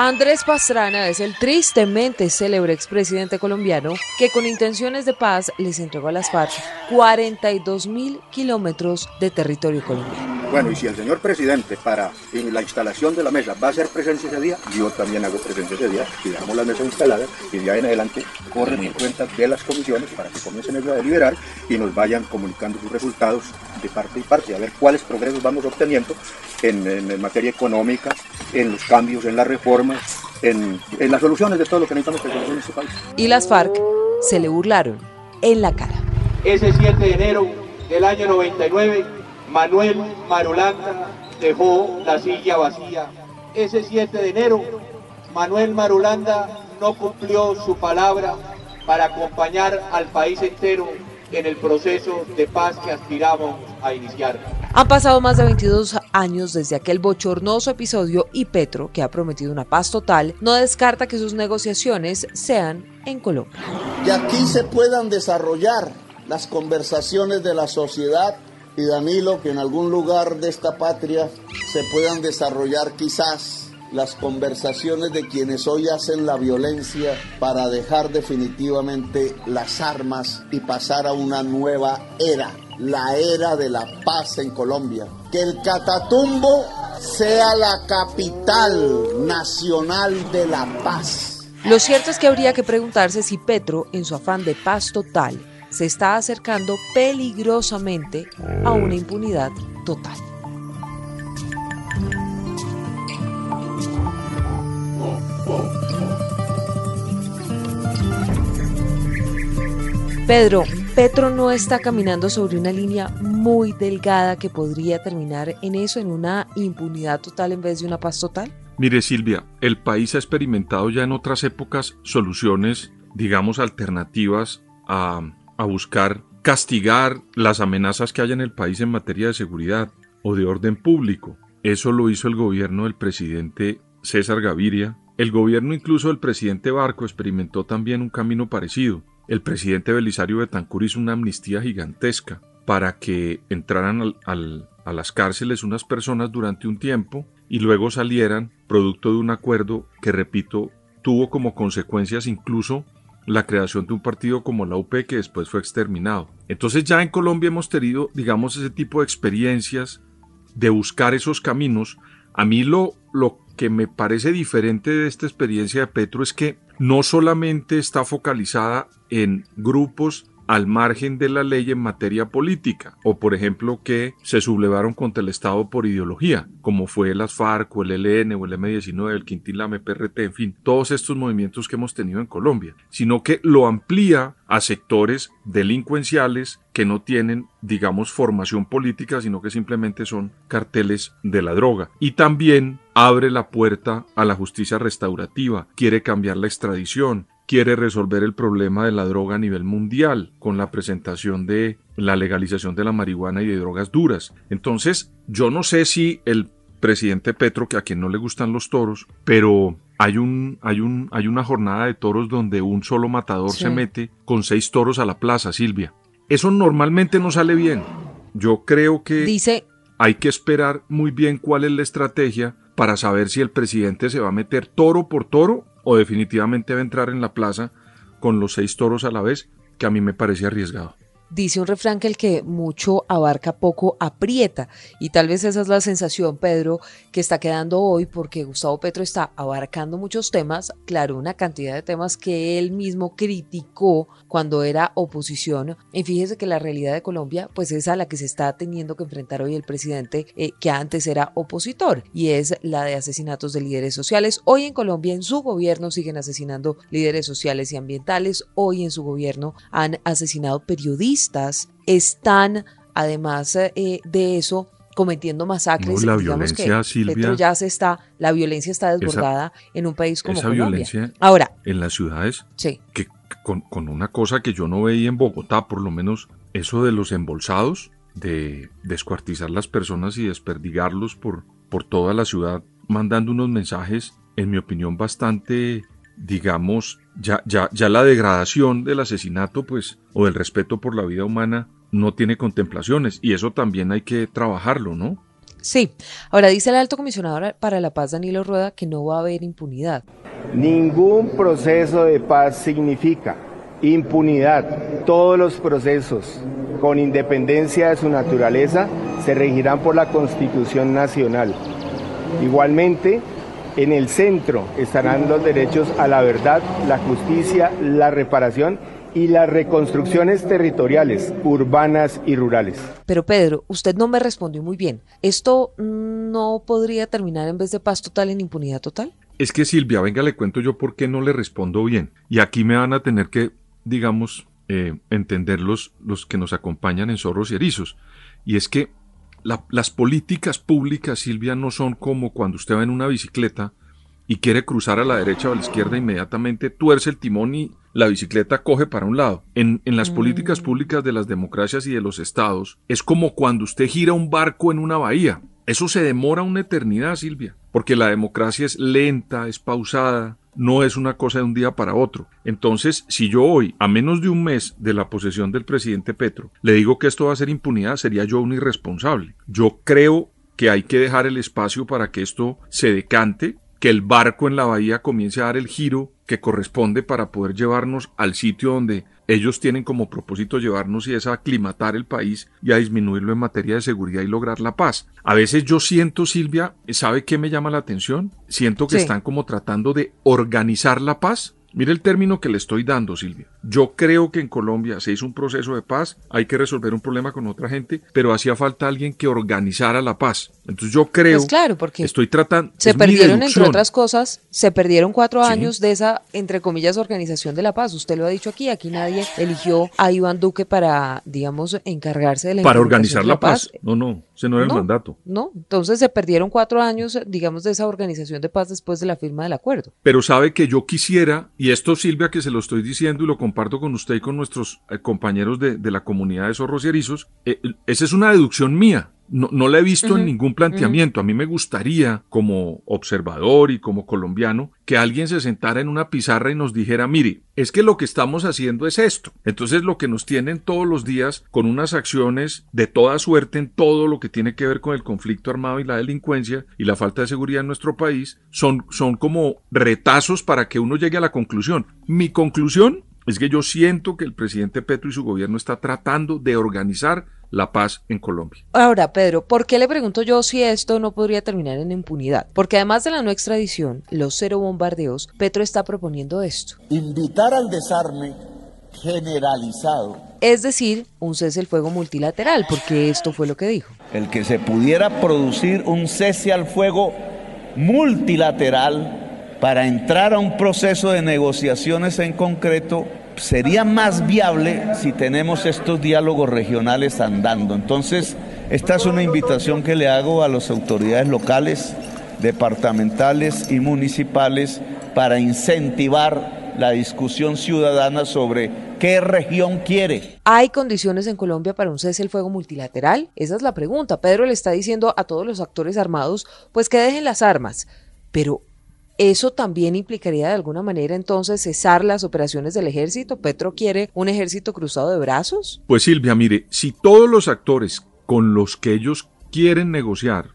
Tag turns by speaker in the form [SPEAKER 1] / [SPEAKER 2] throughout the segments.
[SPEAKER 1] Andrés Pastrana es el tristemente célebre expresidente colombiano que con intenciones de paz les entregó a las FARC 42 mil kilómetros de territorio colombiano.
[SPEAKER 2] Bueno, y si el señor presidente para la instalación de la mesa va a ser presencia ese día, yo también hago presencia ese día y dejamos la mesa instalada y de ahí en adelante corren en cuenta de las comisiones para que comiencen a deliberar y nos vayan comunicando sus resultados de parte y parte, a ver cuáles progresos vamos obteniendo en, materia económica, en los cambios, en las reformas, en, en las soluciones de todo lo que necesitamos que en este país.
[SPEAKER 1] Y las FARC se le burlaron en la cara.
[SPEAKER 3] Ese 7 de enero del año 99, Manuel Marulanda dejó la silla vacía. Ese 7 de enero, Manuel Marulanda no cumplió su palabra para acompañar al país entero en el proceso de paz que aspiramos a iniciar.
[SPEAKER 1] Han pasado más de 22 años desde aquel bochornoso episodio y Petro, que ha prometido una paz total, no descarta que sus negociaciones sean en Colombia.
[SPEAKER 4] Que aquí se puedan desarrollar las conversaciones de la sociedad y Danilo, que en algún lugar de esta patria se puedan desarrollar quizás las conversaciones de quienes hoy hacen la violencia para dejar definitivamente las armas y pasar a una nueva era, la era de la paz en Colombia. Que el Catatumbo sea la capital nacional de la paz.
[SPEAKER 1] Lo cierto es que habría que preguntarse si Petro, en su afán de paz total, se está acercando peligrosamente a una impunidad total. Pedro, Petro no está caminando sobre una línea muy delgada que podría terminar en eso, en una impunidad total en vez de una paz total.
[SPEAKER 5] Mire Silvia, el país ha experimentado ya en otras épocas soluciones, digamos, alternativas a, a buscar castigar las amenazas que hay en el país en materia de seguridad o de orden público. Eso lo hizo el gobierno del presidente César Gaviria. El gobierno incluso del presidente Barco experimentó también un camino parecido el presidente Belisario Betancur hizo una amnistía gigantesca para que entraran a las cárceles unas personas durante un tiempo y luego salieran producto de un acuerdo que, repito, tuvo como consecuencias incluso la creación de un partido como la UP que después fue exterminado. Entonces ya en Colombia hemos tenido, digamos, ese tipo de experiencias de buscar esos caminos. A mí lo, lo que me parece diferente de esta experiencia de Petro es que no solamente está focalizada en grupos al margen de la ley en materia política, o por ejemplo que se sublevaron contra el Estado por ideología, como fue las FARC o el ELN o el M19, el Quintilame, PRT, en fin, todos estos movimientos que hemos tenido en Colombia, sino que lo amplía a sectores delincuenciales que no tienen, digamos, formación política, sino que simplemente son carteles de la droga. Y también abre la puerta a la justicia restaurativa, quiere cambiar la extradición, quiere resolver el problema de la droga a nivel mundial con la presentación de la legalización de la marihuana y de drogas duras. Entonces, yo no sé si el presidente Petro, que a quien no le gustan los toros, pero hay un, hay un, hay una jornada de toros donde un solo matador se mete con seis toros a la plaza, Silvia. Eso normalmente no sale bien. Yo creo que
[SPEAKER 1] Dice,
[SPEAKER 5] hay que esperar muy bien cuál es la estrategia para saber si el presidente se va a meter toro por toro o definitivamente va a entrar en la plaza con los seis toros a la vez, que a mí me parece arriesgado.
[SPEAKER 1] Dice un refrán que el que mucho abarca poco aprieta y tal vez esa es la sensación, Pedro, que está quedando hoy porque Gustavo Petro está abarcando muchos temas, claro, una cantidad de temas que él mismo criticó cuando era oposición. Y fíjese que la realidad de Colombia pues es a la que se está teniendo que enfrentar hoy el presidente eh, que antes era opositor y es la de asesinatos de líderes sociales. Hoy en Colombia en su gobierno siguen asesinando líderes sociales y ambientales, hoy en su gobierno han asesinado periodistas están, además eh, de eso, cometiendo masacres.
[SPEAKER 5] No, la violencia, Silvia,
[SPEAKER 1] ya se está, la violencia está desbordada en un país como
[SPEAKER 5] esa
[SPEAKER 1] Colombia.
[SPEAKER 5] violencia
[SPEAKER 1] Ahora,
[SPEAKER 5] en las ciudades,
[SPEAKER 1] sí.
[SPEAKER 5] que con, con una cosa que yo no veía en Bogotá, por lo menos eso de los embolsados, de descuartizar las personas y desperdigarlos por, por toda la ciudad, mandando unos mensajes, en mi opinión, bastante digamos, ya, ya, ya la degradación del asesinato, pues, o del respeto por la vida humana, no tiene contemplaciones, y eso también hay que trabajarlo, ¿no?
[SPEAKER 1] Sí. Ahora dice el alto comisionado para la paz, Danilo Rueda, que no va a haber impunidad.
[SPEAKER 6] Ningún proceso de paz significa impunidad. Todos los procesos, con independencia de su naturaleza, se regirán por la Constitución Nacional. Igualmente, en el centro estarán los derechos a la verdad, la justicia, la reparación y las reconstrucciones territoriales, urbanas y rurales.
[SPEAKER 1] Pero Pedro, usted no me respondió muy bien. ¿Esto no podría terminar en vez de paz total en impunidad total?
[SPEAKER 5] Es que Silvia, venga, le cuento yo por qué no le respondo bien. Y aquí me van a tener que, digamos, eh, entender los, que nos acompañan en Zorros y Erizos. Y es que las políticas públicas, Silvia, no son como cuando usted va en una bicicleta y quiere cruzar a la derecha o a la izquierda, inmediatamente tuerce el timón y la bicicleta coge para un lado. En, en las políticas mm. públicas de las democracias y de los estados, es como cuando usted gira un barco en una bahía. Eso se demora una eternidad, Silvia, porque la democracia es lenta, es pausada, no es una cosa de un día para otro. Entonces, si yo hoy, a menos de un mes de la posesión del presidente Petro, le digo que esto va a ser impunidad, sería yo un irresponsable. Yo creo que hay que dejar el espacio para que esto se decante, que el barco en la bahía comience a dar el giro que corresponde para poder llevarnos al sitio donde ellos tienen como propósito llevarnos y es a aclimatar el país y a disminuirlo en materia de seguridad y lograr la paz. A veces yo siento, Silvia, ¿sabe qué me llama la atención? Siento que están como tratando de organizar la paz Mire el término que le estoy dando, Silvia. Yo creo que en Colombia se hizo un proceso de paz, hay que resolver un problema con otra gente, pero hacía falta alguien que organizara la paz. Entonces yo creo,
[SPEAKER 1] pues claro, porque
[SPEAKER 5] estoy tratando,
[SPEAKER 1] se perdieron entre otras cosas, se perdieron cuatro años de esa entre comillas organización de la paz. Usted lo ha dicho aquí, aquí nadie eligió a Iván Duque para, digamos, encargarse de la
[SPEAKER 5] para organizar la, paz. No, no, ese no era el mandato.
[SPEAKER 1] No, entonces se perdieron cuatro años, digamos, de esa organización de paz después de la firma del acuerdo.
[SPEAKER 5] Pero sabe que yo quisiera y esto, Silvia, que se lo estoy diciendo y lo comparto con usted y con nuestros eh, compañeros de, la comunidad de zorros y erizos, eh, esa es una deducción mía. No, no la he visto en ningún planteamiento. A mí me gustaría, como observador y como colombiano, que alguien se sentara en una pizarra y nos dijera, mire, es que lo que estamos haciendo es esto. Entonces lo que nos tienen todos los días con unas acciones de toda suerte en todo lo que tiene que ver con el conflicto armado y la delincuencia y la falta de seguridad en nuestro país, son, son como retazos para que uno llegue a la conclusión. Mi conclusión es que yo siento que el presidente Petro y su gobierno está tratando de organizar la paz en Colombia.
[SPEAKER 1] Ahora, Pedro, ¿por qué le pregunto yo si esto no podría terminar en impunidad? Porque además de la no extradición, los cero bombardeos, Petro está proponiendo esto.
[SPEAKER 4] Invitar al desarme generalizado.
[SPEAKER 1] Es decir, un cese al fuego multilateral, porque esto fue lo que dijo.
[SPEAKER 4] El que se pudiera producir un cese al fuego multilateral para entrar a un proceso de negociaciones en concreto sería más viable si tenemos estos diálogos regionales andando. Entonces, esta es una invitación que le hago a las autoridades locales, departamentales y municipales para incentivar la discusión ciudadana sobre qué región quiere.
[SPEAKER 1] ¿Hay condiciones en Colombia para un cese el fuego multilateral? Esa es la pregunta. Pedro le está diciendo a todos los actores armados, pues que dejen las armas. Pero ¿Eso también implicaría de alguna manera entonces cesar las operaciones del ejército? ¿Petro quiere un ejército cruzado de brazos?
[SPEAKER 5] Pues Silvia, mire, si todos los actores con los que ellos quieren negociar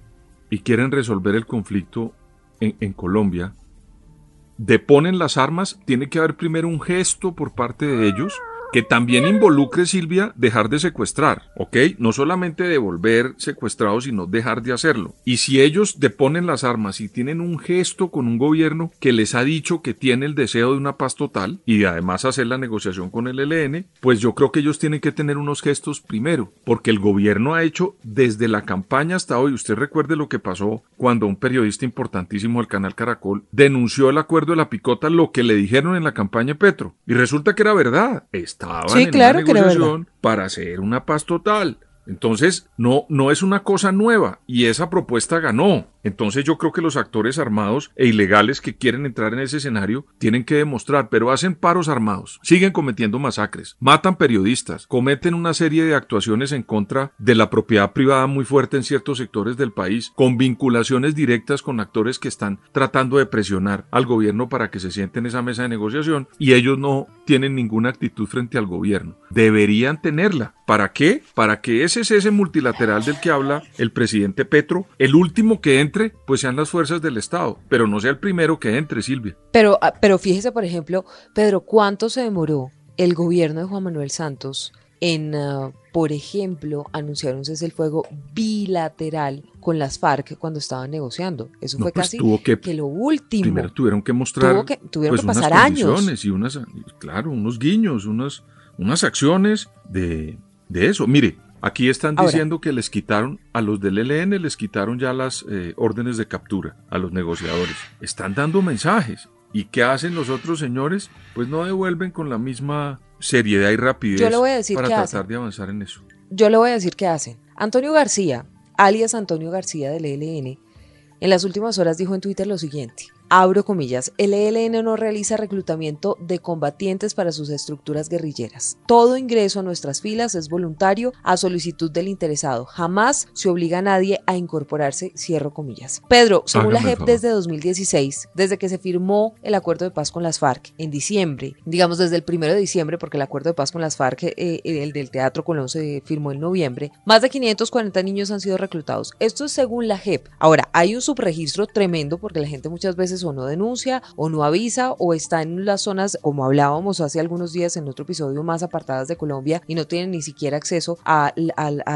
[SPEAKER 5] y quieren resolver el conflicto en, Colombia deponen las armas, tiene que haber primero un gesto por parte de ellos que también involucre, Silvia, dejar de secuestrar, ¿ok? No solamente devolver secuestrados, sino dejar de hacerlo. Y si ellos deponen las armas y tienen un gesto con un gobierno que les ha dicho que tiene el deseo de una paz total y además hacer la negociación con el ELN, pues yo creo que ellos tienen que tener unos gestos primero, porque el gobierno ha hecho desde la campaña hasta hoy, usted recuerde lo que pasó cuando un periodista importantísimo del canal Caracol denunció el acuerdo de la picota, lo que le dijeron en la campaña Petro, y resulta que era verdad sí, claro negociación para hacer una paz total. Entonces, no, no es una cosa nueva y esa propuesta ganó. Entonces yo creo que los actores armados e ilegales que quieren entrar en ese escenario tienen que demostrar, pero hacen paros armados, siguen cometiendo masacres, matan periodistas, cometen una serie de actuaciones en contra de la propiedad privada muy fuerte en ciertos sectores del país, con vinculaciones directas con actores que están tratando de presionar al gobierno para que se sienten en esa mesa de negociación y ellos no tienen ninguna actitud frente al gobierno. Deberían tenerla. ¿Para qué? Para que ese cese multilateral del que habla el presidente Petro, el último que entre, pues sean las fuerzas del Estado, pero no sea el primero que entre, Silvia.
[SPEAKER 1] Pero, ah, pero fíjese, por ejemplo, Pedro, ¿cuánto se demoró el gobierno de Juan Manuel Santos en, ah, por ejemplo, anunciar un cese el fuego bilateral con las FARC cuando estaban negociando. Eso fue
[SPEAKER 5] pues
[SPEAKER 1] casi
[SPEAKER 5] que,
[SPEAKER 1] lo último.
[SPEAKER 5] Primero tuvieron que mostrar
[SPEAKER 1] que, tuvieron
[SPEAKER 5] pues,
[SPEAKER 1] que pasar
[SPEAKER 5] unas
[SPEAKER 1] años.
[SPEAKER 5] Y unas, claro, unos guiños, unas, unas acciones de, de eso. Mire, aquí están diciendo que les quitaron, a los del ELN les quitaron ya las eh, órdenes de captura, a los negociadores. Están dando mensajes. ¿Y qué hacen los otros señores? Pues no devuelven con la misma seriedad y rapidez
[SPEAKER 1] Yo le voy a decir
[SPEAKER 5] para tratar
[SPEAKER 1] hacen.
[SPEAKER 5] de avanzar en eso.
[SPEAKER 1] Yo le voy a decir qué hacen. Antonio García, alias Antonio García del ELN, en las últimas horas dijo en Twitter lo siguiente. Abro comillas, el ELN no realiza reclutamiento de combatientes para sus estructuras guerrilleras. Todo ingreso a nuestras filas es voluntario a solicitud del interesado. Jamás se obliga a nadie a incorporarse, cierro comillas. Pedro, según la JEP desde 2016, desde que se firmó el acuerdo de paz con las FARC en diciembre, digamos desde el primero de diciembre, porque el acuerdo de paz con las FARC, eh, el del Teatro Colón se firmó en noviembre, más de 540 niños han sido reclutados. Esto es según la JEP. Ahora, hay un subregistro tremendo porque la gente muchas veces o no denuncia o no avisa o está en las zonas, como hablábamos hace algunos días en otro episodio, más apartadas de Colombia y no tienen ni siquiera acceso a,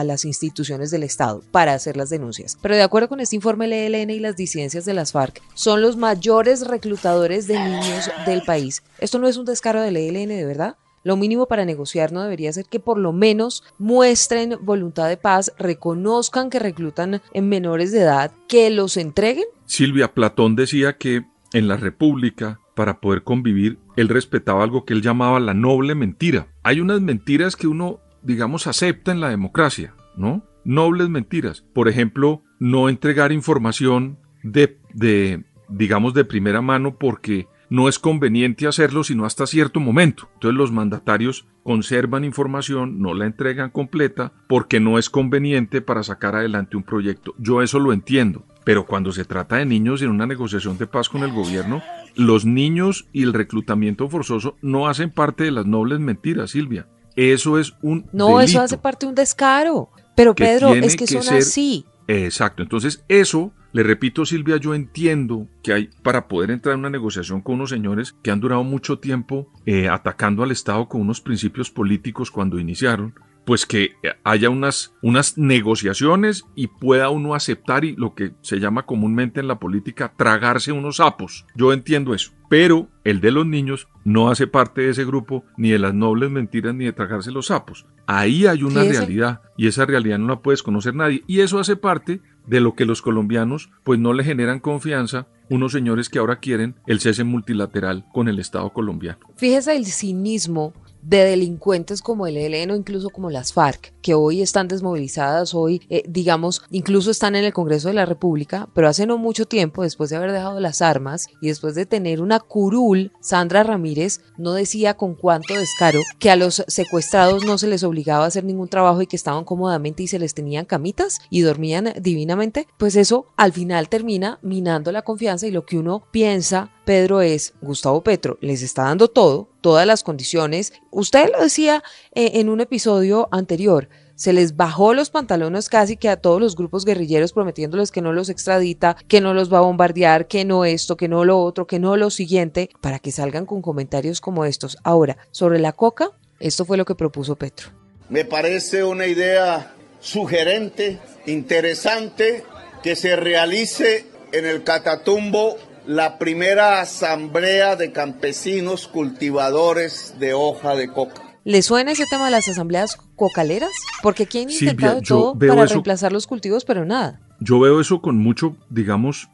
[SPEAKER 1] las instituciones del Estado para hacer las denuncias. Pero de acuerdo con este informe, el ELN y las disidencias de las FARC son los mayores reclutadores de niños del país. Esto no es un descaro del ELN, de verdad. Lo mínimo para negociar no debería ser que por lo menos muestren voluntad de paz, reconozcan que reclutan en menores de edad, que los entreguen.
[SPEAKER 5] Silvia Platón decía que en la República, para poder convivir, él respetaba algo que él llamaba la noble mentira. Hay unas mentiras que uno, digamos, acepta en la democracia, ¿no? Nobles mentiras. Por ejemplo, no entregar información de, de digamos, de primera mano porque no es conveniente hacerlo sino hasta cierto momento. Entonces los mandatarios conservan información, no la entregan completa porque no es conveniente para sacar adelante un proyecto. Yo eso lo entiendo. Pero cuando se trata de niños en una negociación de paz con el gobierno, los niños y el reclutamiento forzoso no hacen parte de las nobles mentiras, Silvia. Eso es un
[SPEAKER 1] No, eso hace parte de un descaro. Pero Pedro, es que,
[SPEAKER 5] que
[SPEAKER 1] son
[SPEAKER 5] ser-
[SPEAKER 1] así.
[SPEAKER 5] Exacto. Entonces, eso, le repito, Silvia, yo entiendo que hay para poder entrar en una negociación con unos señores que han durado mucho tiempo eh, atacando al Estado con unos principios políticos cuando iniciaron, pues que eh, haya unas, unas negociaciones y pueda uno aceptar y lo que se llama comúnmente en la política tragarse unos sapos. Yo entiendo eso. Pero el de los niños no hace parte de ese grupo ni de las nobles mentiras ni de tragarse los sapos. Ahí hay una realidad y esa realidad no la puedes conocer nadie. Y eso hace parte de lo que los colombianos pues no le generan confianza unos señores que ahora quieren el cese multilateral con el Estado colombiano.
[SPEAKER 1] Fíjese el cinismo de delincuentes como el ELN o incluso como las FARC, que hoy están desmovilizadas, hoy, eh, digamos, incluso están en el Congreso de la República, pero hace no mucho tiempo, después de haber dejado las armas y después de tener una curul, Sandra Ramírez no decía con cuánto descaro que a los secuestrados no se les obligaba a hacer ningún trabajo y que estaban cómodamente y se les tenían camitas y dormían divinamente, pues eso al final termina minando la confianza y lo que uno piensa Pedro es, Gustavo Petro les está dando todo, todas las condiciones. Usted lo decía eh, en un episodio anterior, se les bajó los pantalones casi que a todos los grupos guerrilleros prometiéndoles que no los extradita, que no los va a bombardear, que no esto, que no lo otro, que no lo siguiente, para que salgan con comentarios como estos. Ahora, sobre la coca, esto fue lo que propuso Petro.
[SPEAKER 4] Me parece una idea sugerente, interesante, que se realice en el Catatumbo la primera asamblea de campesinos cultivadores de hoja de coca.
[SPEAKER 1] ¿Le suena ese tema de las asambleas cocaleras? Porque aquí han
[SPEAKER 5] Silvia,
[SPEAKER 1] intentado todo para
[SPEAKER 5] eso-
[SPEAKER 1] reemplazar los cultivos, pero nada.
[SPEAKER 5] Yo veo eso con mucho, digamos,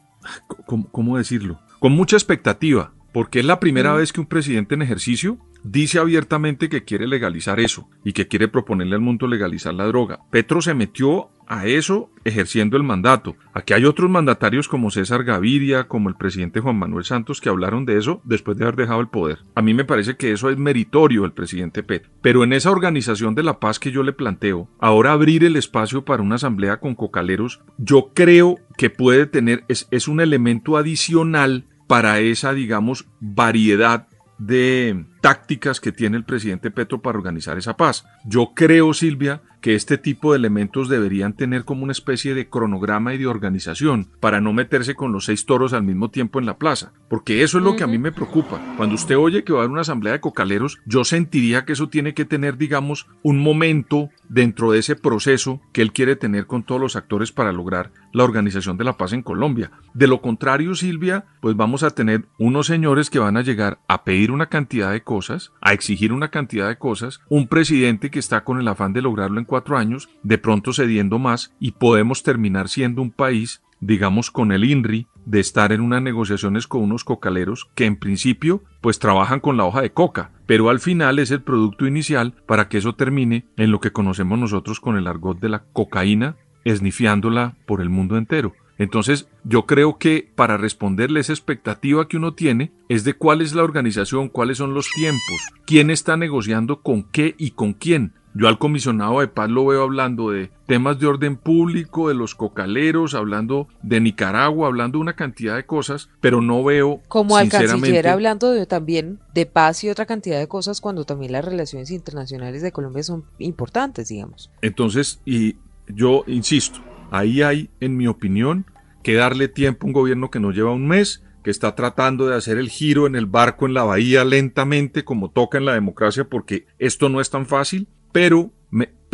[SPEAKER 5] ¿cómo, cómo decirlo? Con mucha expectativa, porque es la primera vez que un presidente en ejercicio dice abiertamente que quiere legalizar eso y que quiere proponerle al mundo legalizar la droga. Petro se metió a eso ejerciendo el mandato. Aquí hay otros mandatarios como César Gaviria, como el presidente Juan Manuel Santos, que hablaron de eso después de haber dejado el poder. A mí me parece que eso es meritorio del presidente Petro. Pero en esa organización de la paz que yo le planteo, ahora abrir el espacio para una asamblea con cocaleros, yo creo que puede tener, es, es un elemento adicional para esa, digamos, variedad de tácticas que tiene el presidente Petro para organizar esa paz. Yo creo, Silvia, que este tipo de elementos deberían tener como una especie de cronograma y de organización para no meterse con los seis toros al mismo tiempo en la plaza, porque eso es lo que a mí me preocupa. Cuando usted oye que va a haber una asamblea de cocaleros, yo sentiría que eso tiene que tener, digamos, un momento dentro de ese proceso que él quiere tener con todos los actores para lograr la organización de la paz en Colombia. De lo contrario, Silvia, pues vamos a tener unos señores que van a llegar a pedir una cantidad de cosas, a exigir una cantidad de cosas, un presidente que está con el afán de lograrlo en cuatro años, de pronto cediendo más y podemos terminar siendo un país digamos con el INRI, de estar en unas negociaciones con unos cocaleros que en principio pues trabajan con la hoja de coca, pero al final es el producto inicial para que eso termine en lo que conocemos nosotros con el argot de la cocaína, esnifiándola por el mundo entero. Entonces, yo creo que para responderle esa expectativa que uno tiene es de cuál es la organización, cuáles son los tiempos, quién está negociando con qué y con quién. Yo al comisionado de paz lo veo hablando de temas de orden público, de los cocaleros, hablando de Nicaragua, hablando de una cantidad de cosas, pero no veo
[SPEAKER 1] como al canciller hablando de, también de paz y otra cantidad de cosas cuando también las relaciones internacionales de Colombia son importantes, digamos.
[SPEAKER 5] Entonces, y yo insisto, Ahí hay, en mi opinión, que darle tiempo a un gobierno que nos lleva un mes, que está tratando de hacer el giro en el barco en la bahía lentamente como toca en la democracia porque esto no es tan fácil, pero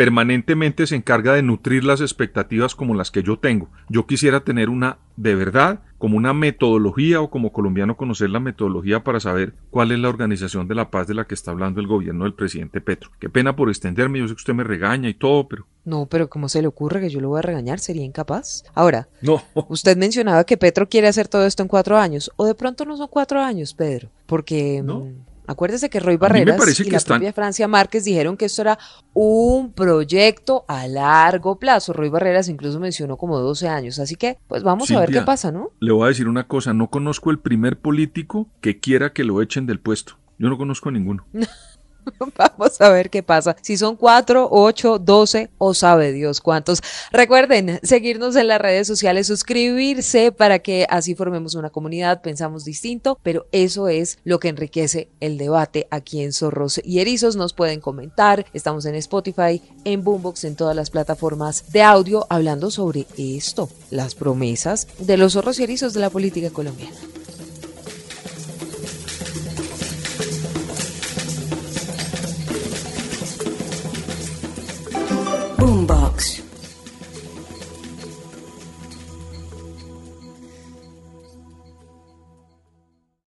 [SPEAKER 5] permanentemente se encarga de nutrir las expectativas como las que yo tengo. Yo quisiera tener una de verdad como una metodología o como colombiano conocer la metodología para saber cuál es la organización de la paz de la que está hablando el gobierno del presidente Petro. Qué pena por extenderme, yo sé que usted me regaña y todo, pero...
[SPEAKER 1] No, pero ¿cómo se le ocurre que yo lo voy a regañar? ¿Sería incapaz? Ahora, no. usted mencionaba que Petro quiere hacer todo esto en cuatro años, o de pronto no son cuatro años, Pedro, porque... No. Acuérdese que Roy Barreras y la propia Francia Márquez dijeron que esto era un proyecto a largo plazo. Roy Barreras incluso mencionó como 12 años. Así que, pues vamos a ver qué pasa, ¿no?
[SPEAKER 5] Le voy a decir una cosa, no conozco el primer político que quiera que lo echen del puesto. Yo no conozco a ninguno.
[SPEAKER 1] Vamos a ver qué pasa. Si son cuatro, ocho, doce o sabe Dios cuántos. Recuerden seguirnos en las redes sociales, suscribirse para que así formemos una comunidad, pensamos distinto, pero eso es lo que enriquece el debate aquí en Zorros y Erizos. Nos pueden comentar, estamos en Spotify, en Boombox, en todas las plataformas de audio, hablando sobre esto, las promesas de los zorros y erizos de la política colombiana.